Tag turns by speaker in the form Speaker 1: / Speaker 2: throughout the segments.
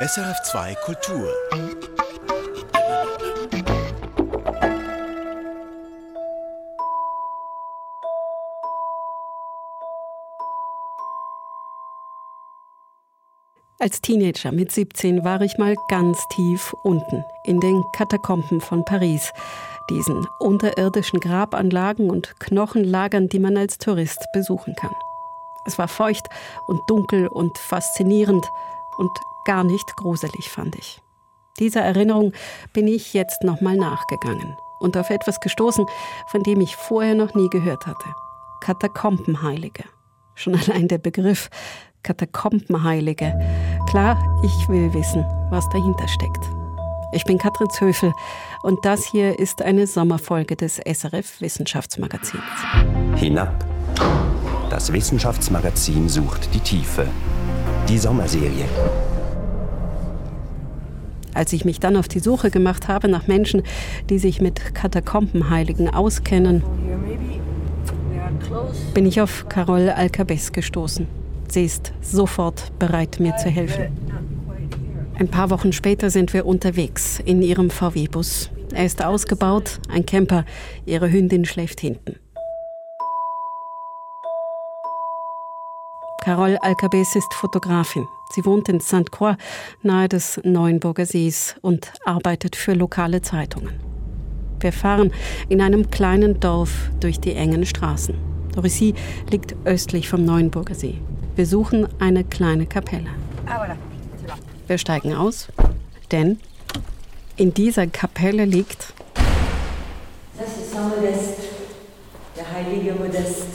Speaker 1: SRF2 Kultur.
Speaker 2: Als Teenager mit 17 war ich mal ganz tief unten in den Katakomben von Paris, diesen unterirdischen Grabanlagen und Knochenlagern, die man als Tourist besuchen kann. Es war feucht und dunkel und faszinierend und gar nicht gruselig, fand ich. Dieser Erinnerung bin ich jetzt nochmal nachgegangen und auf etwas gestoßen, von dem ich vorher noch nie gehört hatte. Katakombenheilige. Schon allein der Begriff Katakombenheilige. Klar, ich will wissen, was dahinter steckt. Ich bin Katrin Zöfel und das hier ist eine Sommerfolge des SRF Wissenschaftsmagazins.
Speaker 3: Hinab. Das Wissenschaftsmagazin sucht die Tiefe. Die Sommerserie.
Speaker 2: Als ich mich dann auf die Suche gemacht habe nach Menschen, die sich mit Katakombenheiligen auskennen, bin ich auf Carol Alcabes gestoßen. Sie ist sofort bereit, mir zu helfen. Ein paar Wochen später sind wir unterwegs in ihrem VW-Bus. Er ist ausgebaut, ein Camper. Ihre Hündin schläft hinten. Carole Alcabes ist Fotografin. Sie wohnt in St. Croix nahe des Neuenburger Sees und arbeitet für lokale Zeitungen. Wir fahren in einem kleinen Dorf durch die engen Straßen. Dorissy liegt östlich vom Neuenburger See. Wir suchen eine kleine Kapelle. Wir steigen aus, denn in dieser Kapelle liegt.
Speaker 4: Das ist Saint Modest, der heilige Modest.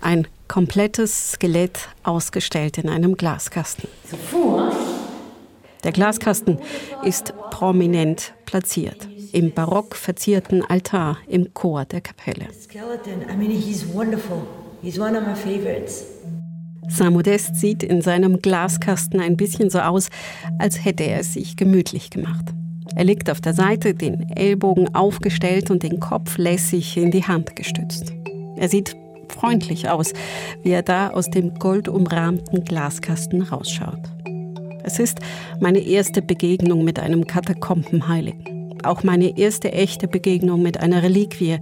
Speaker 2: Ein komplettes Skelett ausgestellt in einem Glaskasten. Der Glaskasten ist prominent platziert im barock verzierten Altar im Chor der Kapelle. Saint-Modest sieht in seinem Glaskasten ein bisschen so aus, als hätte er es sich gemütlich gemacht. Er liegt auf der Seite, den Ellbogen aufgestellt und den Kopf lässig in die Hand gestützt. Er sieht freundlich aus, wie er da aus dem goldumrahmten Glaskasten rausschaut. Es ist meine erste Begegnung mit einem Katakombenheiligen. Auch meine erste echte Begegnung mit einer Reliquie.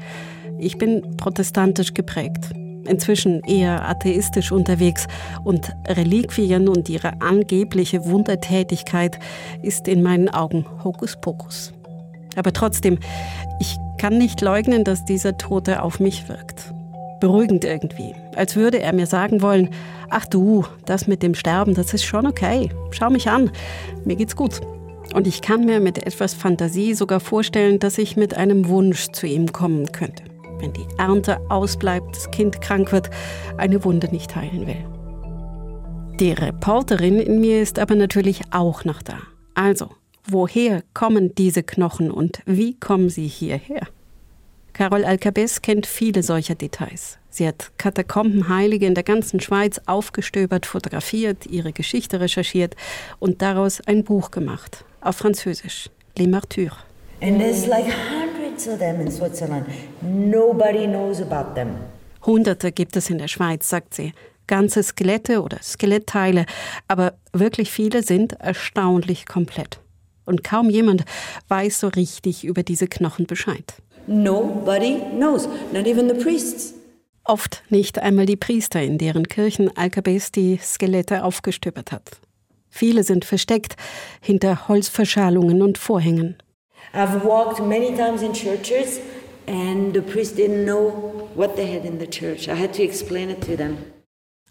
Speaker 2: Ich bin protestantisch geprägt inzwischen eher atheistisch unterwegs und Reliquien und ihre angebliche Wundertätigkeit ist in meinen Augen Hokuspokus. Aber trotzdem, ich kann nicht leugnen, dass dieser Tote auf mich wirkt. Beruhigend irgendwie, als würde er mir sagen wollen, ach du, das mit dem Sterben, das ist schon okay. Schau mich an, mir geht's gut. Und ich kann mir mit etwas Fantasie sogar vorstellen, dass ich mit einem Wunsch zu ihm kommen könnte wenn die Ernte ausbleibt, das Kind krank wird, eine Wunde nicht heilen will. Die Reporterin in mir ist aber natürlich auch noch da. Also, woher kommen diese Knochen und wie kommen sie hierher? Carol Alcabes kennt viele solcher Details. Sie hat Katakombenheilige in der ganzen Schweiz aufgestöbert, fotografiert, ihre Geschichte recherchiert und daraus ein Buch gemacht, auf Französisch, Les Martyrs.
Speaker 4: And there's like hundreds of them in Switzerland. Nobody knows about them.
Speaker 2: Hunderte gibt es in der Schweiz, sagt sie. Ganze Skelette oder Skelettteile, aber wirklich viele sind erstaunlich komplett. Und kaum jemand weiß so richtig über diese Knochen Bescheid.
Speaker 4: Nobody knows, not even the priests.
Speaker 2: Oft nicht einmal die Priester, in deren Kirchen Alkabes die Skelette aufgestöbert hat. Viele sind versteckt hinter Holzverschalungen und Vorhängen.
Speaker 4: I've walked many times in churches and the priest didn't know what they had in the church. I had to explain it to them.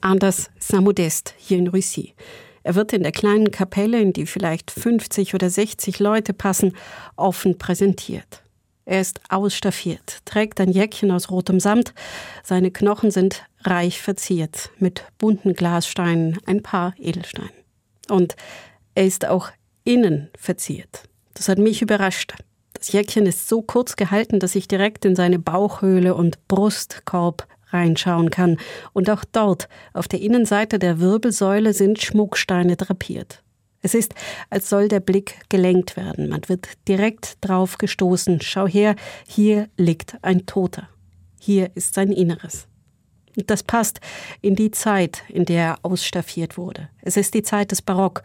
Speaker 2: Anders Saint-Modest hier in Russie. Er wird in der kleinen Kapelle, in die vielleicht 50 oder 60 Leute passen, offen präsentiert. Er ist ausstaffiert, trägt ein Jäckchen aus rotem Samt, seine Knochen sind reich verziert mit bunten Glassteinen, ein paar Edelsteinen. Und er ist auch innen verziert. Das hat mich überrascht. Das Jäckchen ist so kurz gehalten, dass ich direkt in seine Bauchhöhle und Brustkorb reinschauen kann. Und auch dort, auf der Innenseite der Wirbelsäule, sind Schmucksteine drapiert. Es ist, als soll der Blick gelenkt werden. Man wird direkt drauf gestoßen. Schau her, hier liegt ein Toter. Hier ist sein Inneres. Das passt in die Zeit, in der er ausstaffiert wurde. Es ist die Zeit des Barock.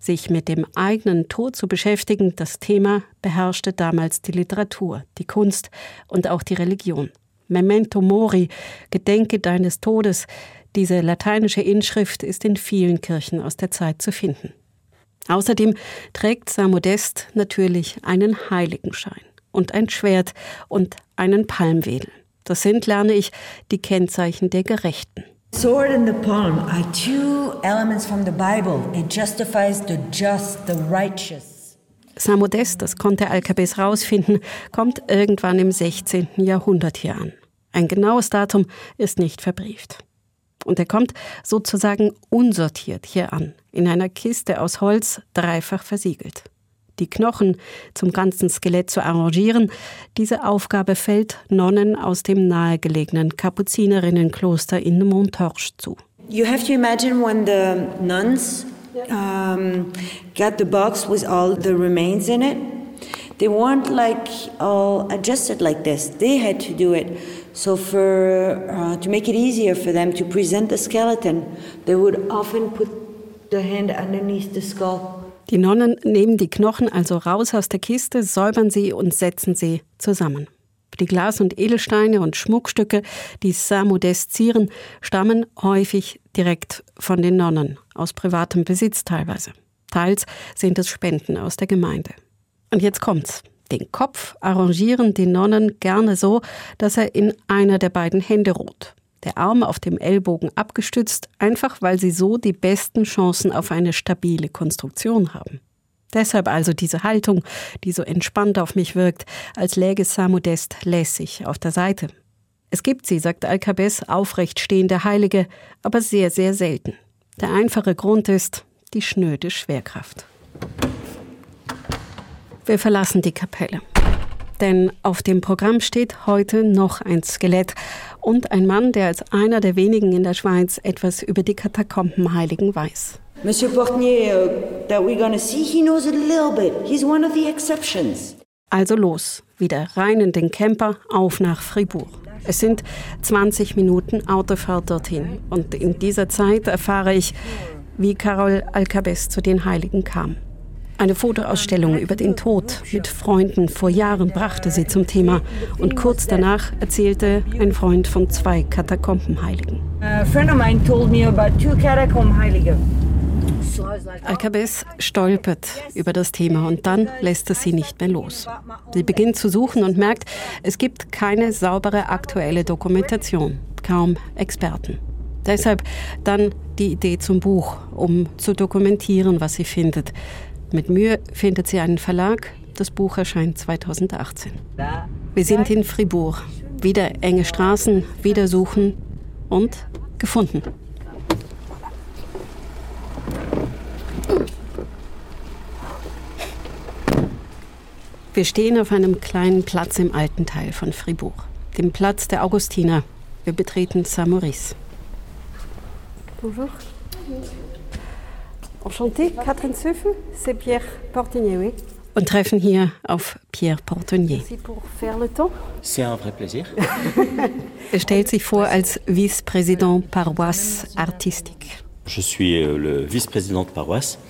Speaker 2: Sich mit dem eigenen Tod zu beschäftigen, das Thema beherrschte damals die Literatur, die Kunst und auch die Religion. Memento Mori, Gedenke deines Todes, diese lateinische Inschrift ist in vielen Kirchen aus der Zeit zu finden. Außerdem trägt Saint Modest natürlich einen Heiligenschein und ein Schwert und einen Palmwedel. Das sind, lerne ich, die Kennzeichen der Gerechten.
Speaker 4: Sword and the palm are two elements from the Bible. It justifies the just, the righteous.
Speaker 2: Saint Modest, das konnte Alcabes rausfinden, kommt irgendwann im 16. Jahrhundert hier an. Ein genaues Datum ist nicht verbrieft. Und er kommt sozusagen unsortiert hier an, in einer Kiste aus Holz, dreifach versiegelt die Knochen zum ganzen Skelett zu arrangieren, diese Aufgabe fällt Nonnen aus dem nahegelegenen Kapuzinerinnenkloster in Montorge zu.
Speaker 4: You have to imagine when the nuns um, got the box with all the remains in it. They weren't like all adjusted like this. They had to do it. So for uh, to make it easier for them to present the skeleton, they would often put the hand underneath the skull.
Speaker 2: Die Nonnen nehmen die Knochen also raus aus der Kiste, säubern sie und setzen sie zusammen. Die Glas- und Edelsteine und Schmuckstücke, die Saint-Modest zieren, stammen häufig direkt von den Nonnen, aus privatem Besitz teilweise. Teils sind es Spenden aus der Gemeinde. Und jetzt kommt's. Den Kopf arrangieren die Nonnen gerne so, dass er in einer der beiden Hände ruht der Arm auf dem Ellbogen abgestützt, einfach weil sie so die besten Chancen auf eine stabile Konstruktion haben. Deshalb also diese Haltung, die so entspannt auf mich wirkt, als läge Samudest lässig auf der Seite. Es gibt sie, sagt Alkabes, aufrecht stehende Heilige, aber sehr, sehr selten. Der einfache Grund ist die schnöde Schwerkraft. Wir verlassen die Kapelle. Denn auf dem Programm steht heute noch ein Skelett und ein Mann, der als einer der wenigen in der Schweiz etwas über die Katakombenheiligen weiß.
Speaker 4: Monsieur Portnier, uh, that we're gonna see, he knows a little bit. He's one of the exceptions.
Speaker 2: Also los, wieder rein in den Camper, auf nach Fribourg. Es sind 20 Minuten Autofahrt dorthin und in dieser Zeit erfahre ich, wie Carol Alcabes zu den Heiligen kam. Eine Fotoausstellung über den Tod mit Freunden vor Jahren brachte sie zum Thema und kurz danach erzählte ein Freund von zwei Katakombenheiligen. Alcabes stolpert über das Thema und dann lässt es sie nicht mehr los. Sie beginnt zu suchen und merkt, es gibt keine saubere aktuelle Dokumentation, kaum Experten. Deshalb dann die Idee zum Buch, um zu dokumentieren, was sie findet. Mit Mühe findet sie einen Verlag. Das Buch erscheint 2018. Wir sind in Fribourg. Wieder enge Straßen, wieder suchen und gefunden. Wir stehen auf einem kleinen Platz im alten Teil von Fribourg, dem Platz der Augustiner. Wir betreten Saint-Maurice. Bonjour. Enchanté, Catherine Söffel, c'est Pierre Portenier, oui. Und treffen hier auf Pierre Portenier.
Speaker 1: C'est un vrai plaisir.
Speaker 2: er stellt sich vor als Vice-Président Paroisse Artistique.
Speaker 1: Je suis euh, le vice-président de paroisse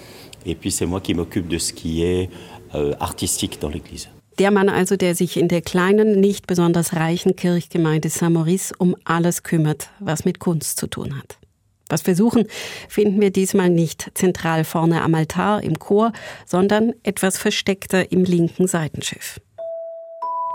Speaker 1: et puis c'est moi qui m'occupe de ce qui est euh, artistique dans l'église.
Speaker 2: Der Mann also, der sich in der kleinen, nicht besonders reichen Kirchgemeinde Saint-Maurice um alles kümmert, was mit Kunst zu tun hat. Was wir suchen, finden wir diesmal nicht zentral vorne am Altar im Chor, sondern etwas versteckter im linken Seitenschiff.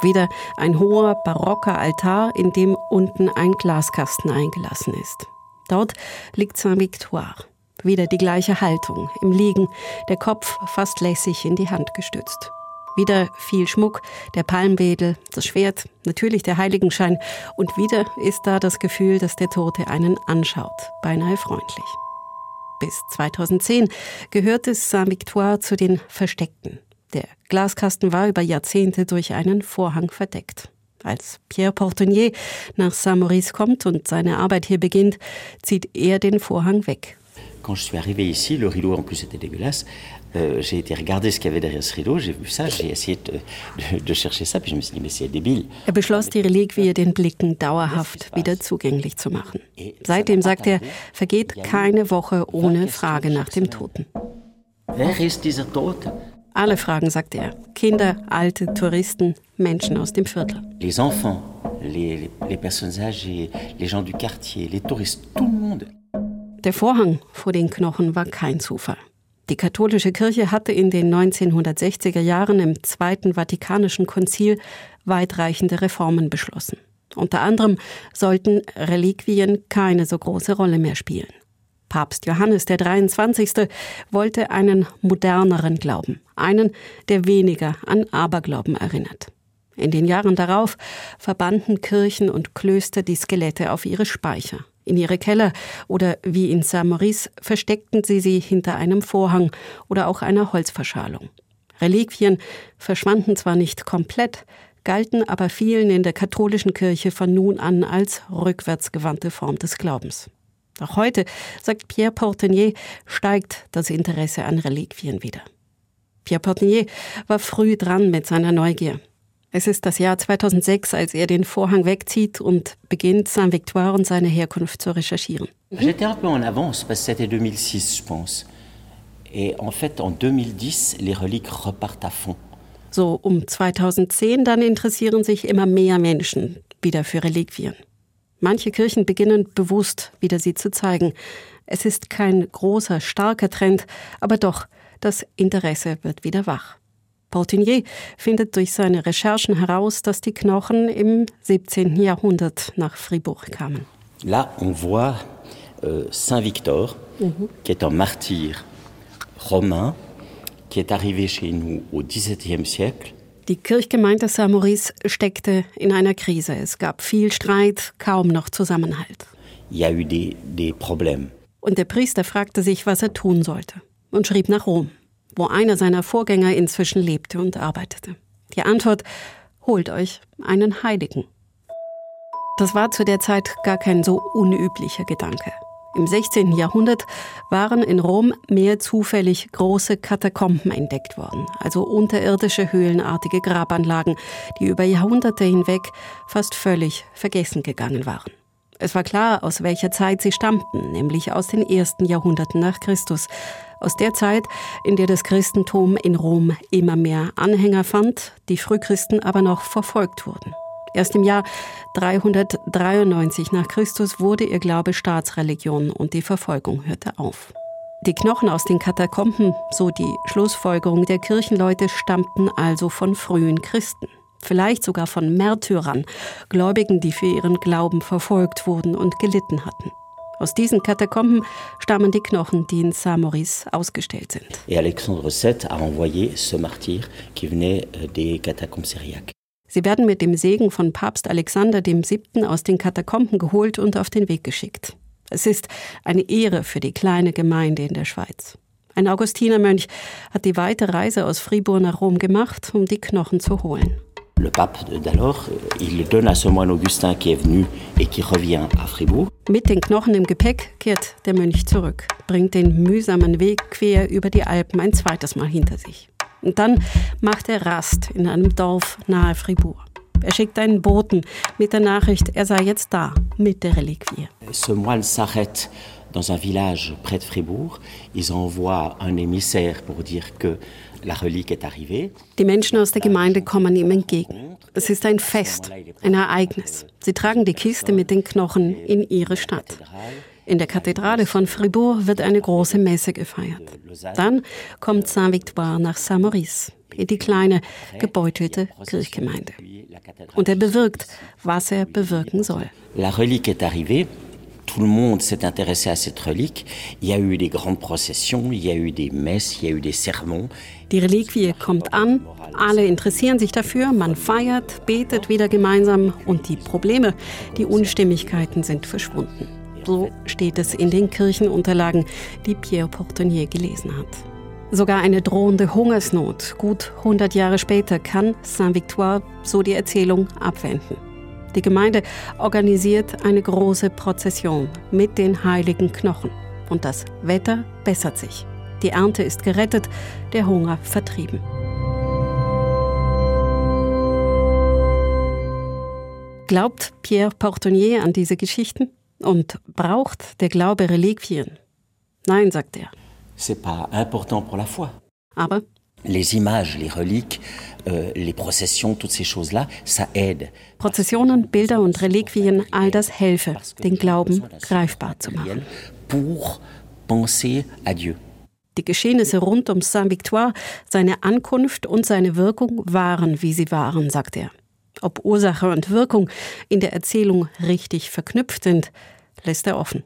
Speaker 2: Wieder ein hoher barocker Altar, in dem unten ein Glaskasten eingelassen ist. Dort liegt Saint-Victoire. Wieder die gleiche Haltung, im Liegen, der Kopf fast lässig in die Hand gestützt. Wieder viel Schmuck, der Palmwedel, das Schwert, natürlich der Heiligenschein und wieder ist da das Gefühl, dass der Tote einen anschaut, beinahe freundlich. Bis 2010 gehörte Saint-Victoire zu den Versteckten. Der Glaskasten war über Jahrzehnte durch einen Vorhang verdeckt. Als Pierre Portonnier nach Saint-Maurice kommt und seine Arbeit hier beginnt, zieht er den Vorhang weg.
Speaker 1: Quand je suis arrivé ici, le rideau en plus était dégueulasse. Euh, j'ai été regarder ce qu'il y avait derrière ce rideau, j'ai vu ça, j'ai essayé de, de, de, chercher ça, puis je me suis dit, mais c'est débile.
Speaker 2: Er beschloss, die Reliquie den Blicken dauerhaft wieder zugänglich zu machen. Seitdem, sagt er, vergeht keine Woche ohne Frage nach dem Toten.
Speaker 1: Wer ist dieser Tote?
Speaker 2: Alle fragen, sagt er. Kinder, alte, Touristen, Menschen aus dem Viertel.
Speaker 1: Les enfants, les, les personnes âgées, les gens du quartier, les touristes, tout le monde.
Speaker 2: Der Vorhang vor den Knochen war kein Zufall. Die katholische Kirche hatte in den 1960er Jahren im Zweiten Vatikanischen Konzil weitreichende Reformen beschlossen. Unter anderem sollten Reliquien keine so große Rolle mehr spielen. Papst Johannes der 23. wollte einen moderneren Glauben, einen, der weniger an Aberglauben erinnert. In den Jahren darauf verbanden Kirchen und Klöster die Skelette auf ihre Speicher. In ihre Keller oder wie in Saint-Maurice versteckten sie sie hinter einem Vorhang oder auch einer Holzverschalung. Reliquien verschwanden zwar nicht komplett, galten aber vielen in der katholischen Kirche von nun an als rückwärtsgewandte Form des Glaubens. Auch heute, sagt Pierre Portenier, steigt das Interesse an Reliquien wieder. Pierre Portenier war früh dran mit seiner Neugier. Es ist das Jahr 2006, als er den Vorhang wegzieht und beginnt, Saint-Victoire und seine Herkunft zu recherchieren.
Speaker 1: J'étais un peu en avance parce que c'était 2006, je pense. Et en fait, en 2010, les reliques repartent à fond.
Speaker 2: So um 2010 dann interessieren sich immer mehr Menschen wieder für Reliquien. Manche Kirchen beginnen bewusst wieder sie zu zeigen. Es ist kein großer, starker Trend, aber doch, das Interesse wird wieder wach. Portinier findet durch seine Recherchen heraus, dass die Knochen im 17. Jahrhundert nach Fribourg kamen.
Speaker 1: Là, on voit euh, Saint Victor, mhm. qui est un martyr romain, qui est arrivé chez nous au XVIIe siècle.
Speaker 2: Die Kirchgemeinde Saint-Maurice steckte in einer Krise. Es gab viel Streit, kaum noch Zusammenhalt.
Speaker 1: Il y a eu des, des problèmes.
Speaker 2: Und der Priester fragte sich, was er tun sollte und schrieb nach Rom wo einer seiner Vorgänger inzwischen lebte und arbeitete. Die Antwort, holt euch einen Heiligen. Das war zu der Zeit gar kein so unüblicher Gedanke. Im 16. Jahrhundert waren in Rom mehr zufällig große Katakomben entdeckt worden, also unterirdische höhlenartige Grabanlagen, die über Jahrhunderte hinweg fast völlig vergessen gegangen waren. Es war klar, aus welcher Zeit sie stammten, nämlich aus den ersten Jahrhunderten nach Christus, aus der Zeit, in der das Christentum in Rom immer mehr Anhänger fand, die Frühchristen aber noch verfolgt wurden. Erst im Jahr 393 nach Christus wurde ihr Glaube Staatsreligion und die Verfolgung hörte auf. Die Knochen aus den Katakomben, so die Schlussfolgerung der Kirchenleute, stammten also von frühen Christen. Vielleicht sogar von Märtyrern, Gläubigen, die für ihren Glauben verfolgt wurden und gelitten hatten. Aus diesen Katakomben stammen die Knochen, die in Saint-Maurice ausgestellt sind.
Speaker 1: Et Alexandre VII a envoyé ce martyr qui venait euh, des catacombes syriaques.
Speaker 2: Sie werden mit dem Segen von Papst Alexander VII. aus den Katakomben geholt und auf den Weg geschickt. Es ist eine Ehre für die kleine Gemeinde in der Schweiz. Ein Augustinermönch hat die weite Reise aus Fribourg nach Rom gemacht, um die Knochen zu holen.
Speaker 1: Le pape d'alors, il donne à ce moine Augustin qui est venu et qui revient à Fribourg.
Speaker 2: Mit den Knochen im Gepäck kehrt der Mönch zurück, bringt den mühsamen Weg quer über die Alpen ein zweites Mal hinter sich. Und dann macht er Rast in einem Dorf nahe Fribourg. Er schickt einen Boten mit der Nachricht, er sei jetzt da mit der Reliquie.
Speaker 1: Ce moine s'arrête dans un village près de Fribourg. Ils envoient un émissaire pour dire que
Speaker 2: die Menschen aus der Gemeinde kommen ihm entgegen. Es ist ein Fest, ein Ereignis. Sie tragen die Kiste mit den Knochen in ihre Stadt. In der Kathedrale von Fribourg wird eine große Messe gefeiert. Dann kommt Saint-Victoire nach Saint-Maurice, in die kleine, gebeutelte Kirchgemeinde. Und er bewirkt, was er bewirken soll.
Speaker 1: La relique est arrivée tout le monde s'est intéressé à cette relique. Il y a eu des grandes processions, il y a eu des messes, il y a eu des sermons.
Speaker 2: Die Reliquie kommt an, alle interessieren sich dafür, man feiert, betet wieder gemeinsam und die Probleme, die Unstimmigkeiten sind verschwunden. So steht es in den Kirchenunterlagen, die Pierre Portenier gelesen hat. Sogar eine drohende Hungersnot, gut 100 Jahre später, kann Saint-Victoire, so die Erzählung, abwenden. Die Gemeinde organisiert eine große Prozession mit den heiligen Knochen. und das Wetter bessert sich. Die Ernte ist gerettet, der Hunger vertrieben. Glaubt Pierre Portonnier an diese Geschichten? Und braucht der Glaube Reliquien? Nein, sagt er.
Speaker 1: C'est pas important pour la foi.
Speaker 2: Aber
Speaker 1: les images, les reliques, euh, les processions, toutes ces choses-là, ça aide.
Speaker 2: Prozessionen, Bilder und Reliquien, all das helfe, den Glauben greifbar zu machen.
Speaker 1: Pour penser à Dieu.
Speaker 2: Die Geschehnisse rund um Saint-Victoire, seine Ankunft und seine Wirkung waren, wie sie waren, sagt er. Ob Ursache und Wirkung in der Erzählung richtig verknüpft sind, lässt er offen.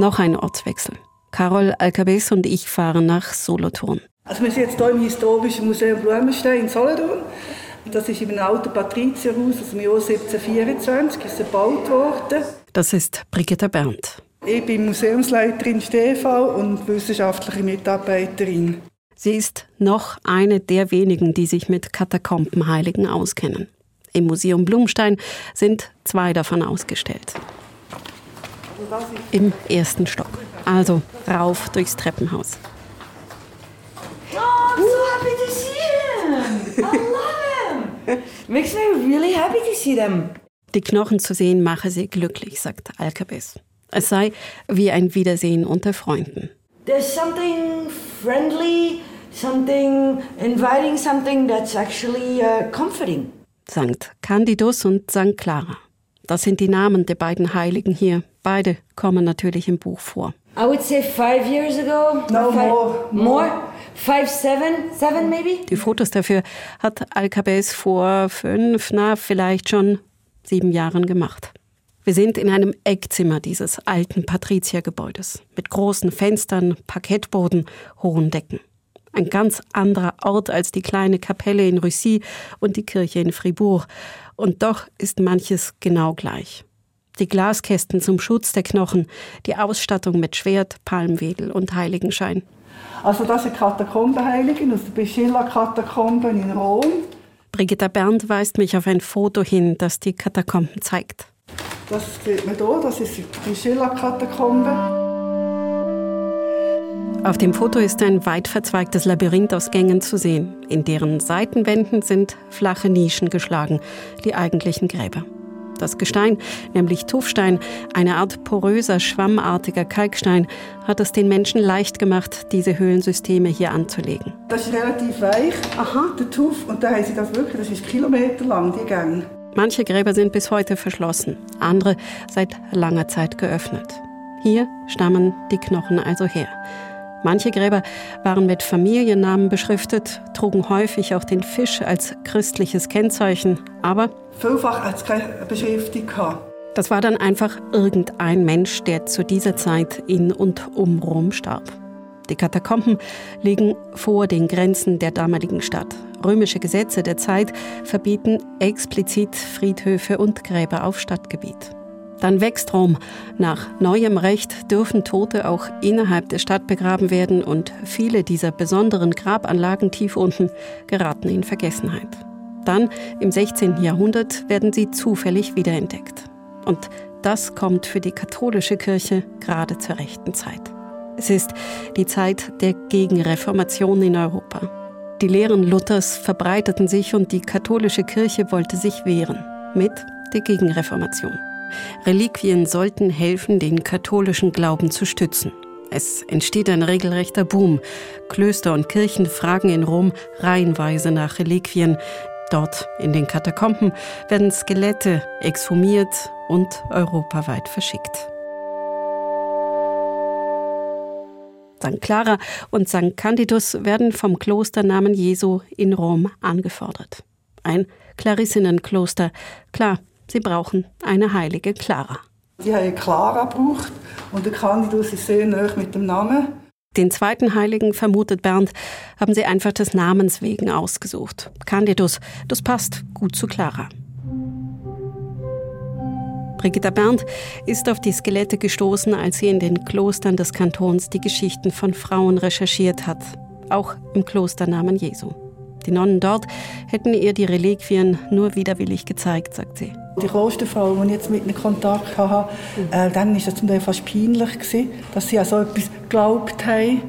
Speaker 2: Noch ein Ortswechsel. Carol Alcabes und ich fahren nach Solothurn.
Speaker 5: Also wir sind jetzt hier im Historischen Museum Blumenstein in Solothurn. Das ist einem alten Patrizierhaus aus dem Jahr 1724 ist gebaut worden.
Speaker 2: Das ist Brigitte Berndt.
Speaker 5: Ich bin Museumsleiterin Stefan und wissenschaftliche Mitarbeiterin.
Speaker 2: Sie ist noch eine der wenigen, die sich mit Katakombenheiligen auskennen. Im Museum Blumstein sind zwei davon ausgestellt. Im ersten Stock. Also rauf durchs Treppenhaus.
Speaker 4: Oh, I'm so happy to see him. I love him. Makes me really happy to see them.
Speaker 2: Die Knochen zu sehen mache sie glücklich, sagt Alkabes. Es sei wie ein Wiedersehen unter Freunden.
Speaker 4: There's something friendly, something inviting, something that's actually uh, comforting.
Speaker 2: Sankt Candidus und Sankt Clara. Das sind die Namen der beiden Heiligen hier. Beide kommen natürlich im Buch vor.
Speaker 4: I would say five years ago.
Speaker 5: No,
Speaker 4: five,
Speaker 5: more.
Speaker 4: More? Five, seven? Seven maybe?
Speaker 2: Die Fotos dafür hat Alcabes vor fünf, na, vielleicht schon sieben Jahren gemacht. Wir sind in einem Eckzimmer dieses alten Patriziergebäudes mit großen Fenstern, Parkettboden, hohen Decken. Ein ganz anderer Ort als die kleine Kapelle in Russie und die Kirche in Fribourg. Und doch ist manches genau gleich. Die Glaskästen zum Schutz der Knochen, die Ausstattung mit Schwert, Palmwedel und Heiligenschein.
Speaker 5: Also das sind Katakombenheiligen aus der Beschilla-Katakomben in Rom.
Speaker 2: Brigitta Berndt weist mich auf ein Foto hin, das die Katakomben zeigt.
Speaker 5: Das sieht man hier, das ist die Beschilla-Katakombe.
Speaker 2: Auf dem Foto ist ein weit verzweigtes Labyrinth aus Gängen zu sehen. In deren Seitenwänden sind flache Nischen geschlagen, die eigentlichen Gräber. Das Gestein, nämlich Tuffstein, eine Art poröser, schwammartiger Kalkstein, hat es den Menschen leicht gemacht, diese Höhlensysteme hier anzulegen.
Speaker 5: Das ist relativ weich,
Speaker 2: Aha.
Speaker 5: der Tuff, und da haben sie das wirklich, das ist kilometerlang, die Gänge.
Speaker 2: Manche Gräber sind bis heute verschlossen, andere seit langer Zeit geöffnet. Hier stammen die Knochen also her. Manche Gräber waren mit Familiennamen beschriftet, trugen häufig auch den Fisch als christliches Kennzeichen, aber
Speaker 5: Vielfach keine Beschriftung
Speaker 2: das war dann einfach irgendein Mensch, der zu dieser Zeit in und um Rom starb. Die Katakomben liegen vor den Grenzen der damaligen Stadt. Römische Gesetze der Zeit verbieten explizit Friedhöfe und Gräber auf Stadtgebiet. Dann wächst Rom. Nach neuem Recht dürfen Tote auch innerhalb der Stadt begraben werden und viele dieser besonderen Grabanlagen tief unten geraten in Vergessenheit. Dann, im 16. Jahrhundert, werden sie zufällig wiederentdeckt. Und das kommt für die katholische Kirche gerade zur rechten Zeit. Es ist die Zeit der Gegenreformation in Europa. Die Lehren Luthers verbreiteten sich und die katholische Kirche wollte sich wehren mit der Gegenreformation. Reliquien sollten helfen, den katholischen Glauben zu stützen. Es entsteht ein regelrechter Boom. Klöster und Kirchen fragen in Rom reihenweise nach Reliquien. Dort in den Katakomben werden Skelette exhumiert und europaweit verschickt. St. Clara und St. Candidus werden vom Klosternamen Jesu in Rom angefordert. Ein Klarissinnenkloster. Klar, sie brauchen eine heilige Clara.
Speaker 5: Sie haben Clara gebraucht und der Candidus ist sehr nahe mit dem Namen.
Speaker 2: Den zweiten Heiligen, vermutet Bernd, haben sie einfach des Namens wegen ausgesucht. Candidus, das passt gut zu Clara. Brigitta Berndt ist auf die Skelette gestoßen, als sie in den Klostern des Kantons die Geschichten von Frauen recherchiert hat. Auch im Klosternamen Jesu. Die Nonnen dort hätten ihr die Reliquien nur widerwillig gezeigt, sagt sie.
Speaker 5: Die Klosterfrau, die ich jetzt mit ihnen Kontakt hatte, äh, dann war es zum Teil fast peinlich, gewesen, dass sie an so etwas geglaubt haben.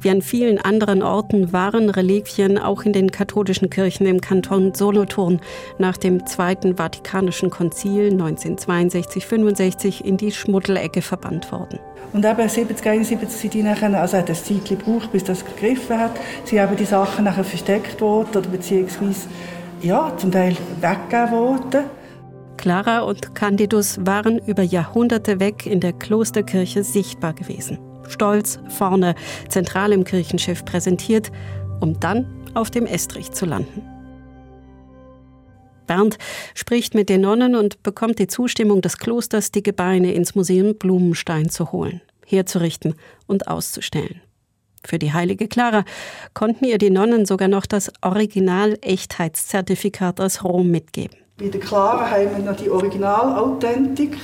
Speaker 2: Wie an vielen anderen Orten waren Reliquien auch in den katholischen Kirchen im Kanton Solothurn nach dem Zweiten Vatikanischen Konzil 1962-65 in die Schmuddelecke verbannt worden.
Speaker 5: Und eben 70, 71 sind die nachher, also hat es Zeit gebraucht, bis das gegriffen hat. Sie haben die Sachen nachher versteckt worden oder beziehungsweise ja, zum Teil weggegeben worden.
Speaker 2: Clara und Candidus waren über Jahrhunderte weg in der Klosterkirche sichtbar gewesen. Stolz, vorne, zentral im Kirchenschiff präsentiert, um dann auf dem Estrich zu landen. Bernd spricht mit den Nonnen und bekommt die Zustimmung des Klosters, die Gebeine ins Museum Blumenstein zu holen, herzurichten und auszustellen. Für die heilige Clara konnten ihr die Nonnen sogar noch das Original-Echtheitszertifikat aus Rom mitgeben.
Speaker 5: Bei der Clara haben wir noch die Originalauthentik.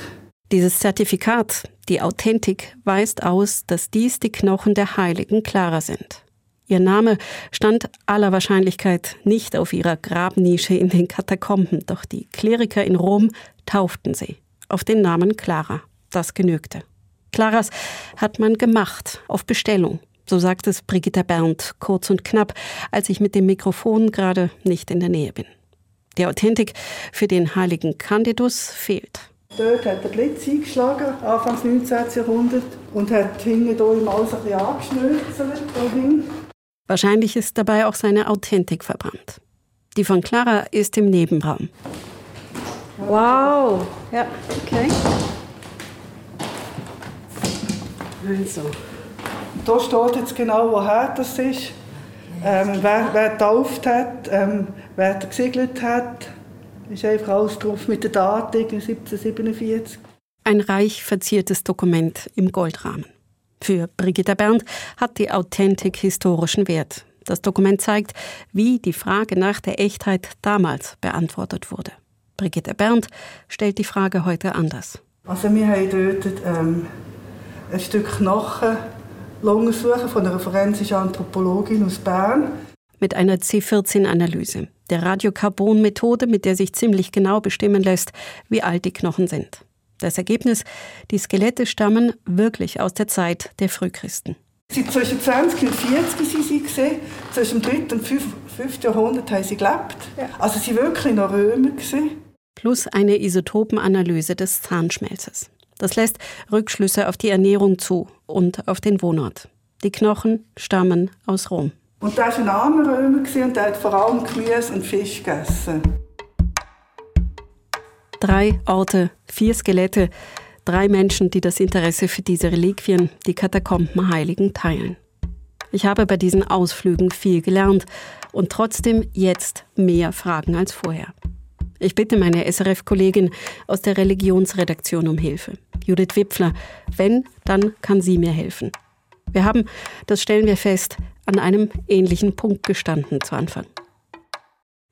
Speaker 2: Dieses Zertifikat, die Authentik, weist aus, dass dies die Knochen der heiligen Clara sind. Ihr Name stand aller Wahrscheinlichkeit nicht auf ihrer Grabnische in den Katakomben, doch die Kleriker in Rom tauften sie auf den Namen Clara. Das genügte. Claras hat man gemacht, auf Bestellung. So sagt es Brigitte Berndt, kurz und knapp, als ich mit dem Mikrofon gerade nicht in der Nähe bin. Die Authentik für den heiligen Candidus fehlt.
Speaker 5: Dort hat der Blitz eingeschlagen, Anfang des 19. Jahrhunderts, und hat hinten hier im alles ein bisschen angeschnürzelt.
Speaker 2: Wahrscheinlich ist dabei auch seine Authentik verbrannt. Die von Clara ist im Nebenraum.
Speaker 4: Wow. Ja, okay.
Speaker 2: Also.
Speaker 5: Da steht jetzt genau, woher das ist, ähm, wer, wer getauft hat, ähm, wer gesegelt hat. Ist einfach alles drauf mit der Datum 1747.
Speaker 2: Ein reich verziertes Dokument im Goldrahmen. Für Brigitte Berndt hat die Authentik historischen Wert. Das Dokument zeigt, wie die Frage nach der Echtheit damals beantwortet wurde. Brigitte Berndt stellt die Frage heute anders.
Speaker 5: Also wir haben dort ähm, ein Stück Knochen suchen von einer forensischen Anthropologin aus Bern.
Speaker 2: Mit einer C14-Analyse, der Radiokarbon-Methode, mit der sich ziemlich genau bestimmen lässt, wie alt die Knochen sind. Das Ergebnis, die Skelette stammen wirklich aus der Zeit der Frühchristen.
Speaker 5: Sie zwischen 20 und 40 sind sie gesehen. Zwischen dem 3. und 5. Jahrhundert haben sie gelebt. Ja. Also sie waren wirklich noch Römer gesehen.
Speaker 2: Plus eine Isotopenanalyse des Zahnschmelzes. Das lässt Rückschlüsse auf die Ernährung zu und auf den Wohnort. Die Knochen stammen aus Rom.
Speaker 5: Und da war ein armer Römer und der hat vor allem Gemüse und Fisch gegessen.
Speaker 2: Drei Orte, vier Skelette, drei Menschen, die das Interesse für diese Reliquien, die Katakomben Heiligen, teilen. Ich habe bei diesen Ausflügen viel gelernt und trotzdem jetzt mehr Fragen als vorher. Ich bitte meine SRF-Kollegin aus der Religionsredaktion um Hilfe, Judith Wipfler. Wenn, dann kann sie mir helfen. Wir haben, das stellen wir fest, an einem ähnlichen Punkt gestanden zu Anfang.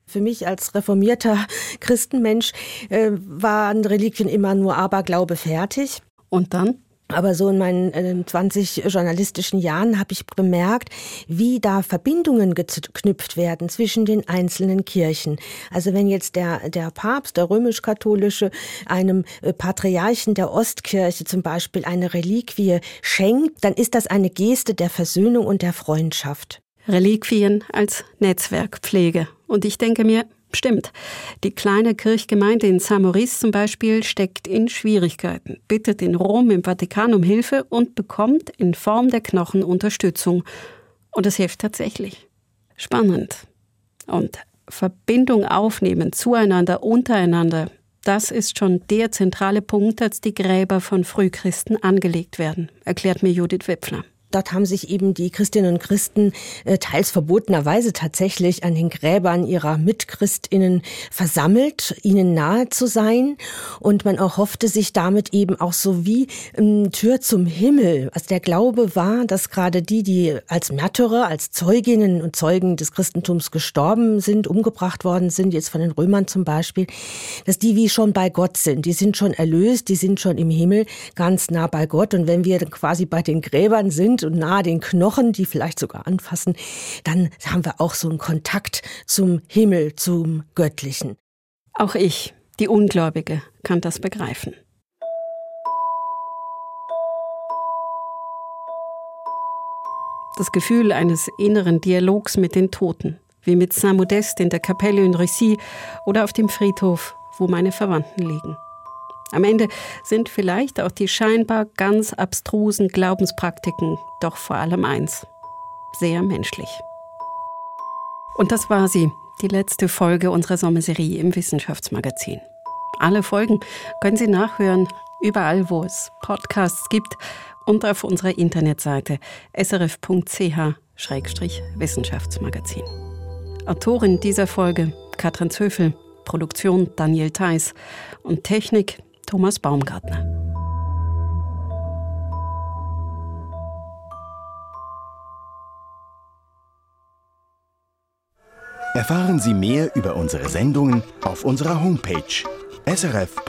Speaker 6: Für mich als reformierter Christenmensch äh, waren Reliquien immer nur Aberglaube fertig.
Speaker 2: Und dann?
Speaker 6: Aber so in meinen äh, 20 journalistischen Jahren habe ich bemerkt, wie da Verbindungen geknüpft werden zwischen den einzelnen Kirchen. Also wenn jetzt der, der Papst, der römisch-katholische, einem äh, Patriarchen der Ostkirche zum Beispiel eine Reliquie schenkt, dann ist das eine Geste der Versöhnung und der Freundschaft.
Speaker 2: Reliquien als Netzwerkpflege. Und ich denke mir, stimmt. Die kleine Kirchgemeinde in Saint-Maurice zum Beispiel steckt in Schwierigkeiten, bittet in Rom im Vatikan um Hilfe und bekommt in Form der Knochen Unterstützung. Und es hilft tatsächlich. Spannend. Und Verbindung aufnehmen, zueinander, untereinander, das ist schon der zentrale Punkt, als die Gräber von Frühchristen angelegt werden, erklärt mir Judith Wipfler.
Speaker 6: Dort haben sich eben die Christinnen und Christen äh, teils verbotenerweise tatsächlich an den Gräbern ihrer Mitchristinnen versammelt, ihnen nahe zu sein. Und man erhoffte sich damit eben auch so wie ähm, Tür zum Himmel. Also der Glaube war, dass gerade die, die als Märtyrer, als Zeuginnen und Zeugen des Christentums gestorben sind, umgebracht worden sind, jetzt von den Römern zum Beispiel, dass die wie schon bei Gott sind. Die sind schon erlöst, die sind schon im Himmel ganz nah bei Gott. Und wenn wir quasi bei den Gräbern sind, und nahe den Knochen, die vielleicht sogar anfassen, dann haben wir auch so einen Kontakt zum Himmel, zum Göttlichen.
Speaker 2: Auch ich, Die Ungläubige kann das begreifen. Das Gefühl eines inneren Dialogs mit den Toten, wie mit Saint-Modeste in der Kapelle in Russie oder auf dem Friedhof, wo meine Verwandten liegen. Am Ende sind vielleicht auch die scheinbar ganz abstrusen Glaubenspraktiken doch vor allem eins. Sehr menschlich. Und das war sie, die letzte Folge unserer Sommerserie im Wissenschaftsmagazin. Alle Folgen können Sie nachhören, überall wo es Podcasts gibt und auf unserer Internetseite srf.ch-wissenschaftsmagazin. Autorin dieser Folge Katrin Zöfel, Produktion Daniel Theiss und Technik Thomas Baumgartner.
Speaker 7: Erfahren Sie mehr über unsere Sendungen auf unserer Homepage srf.ch-kultur.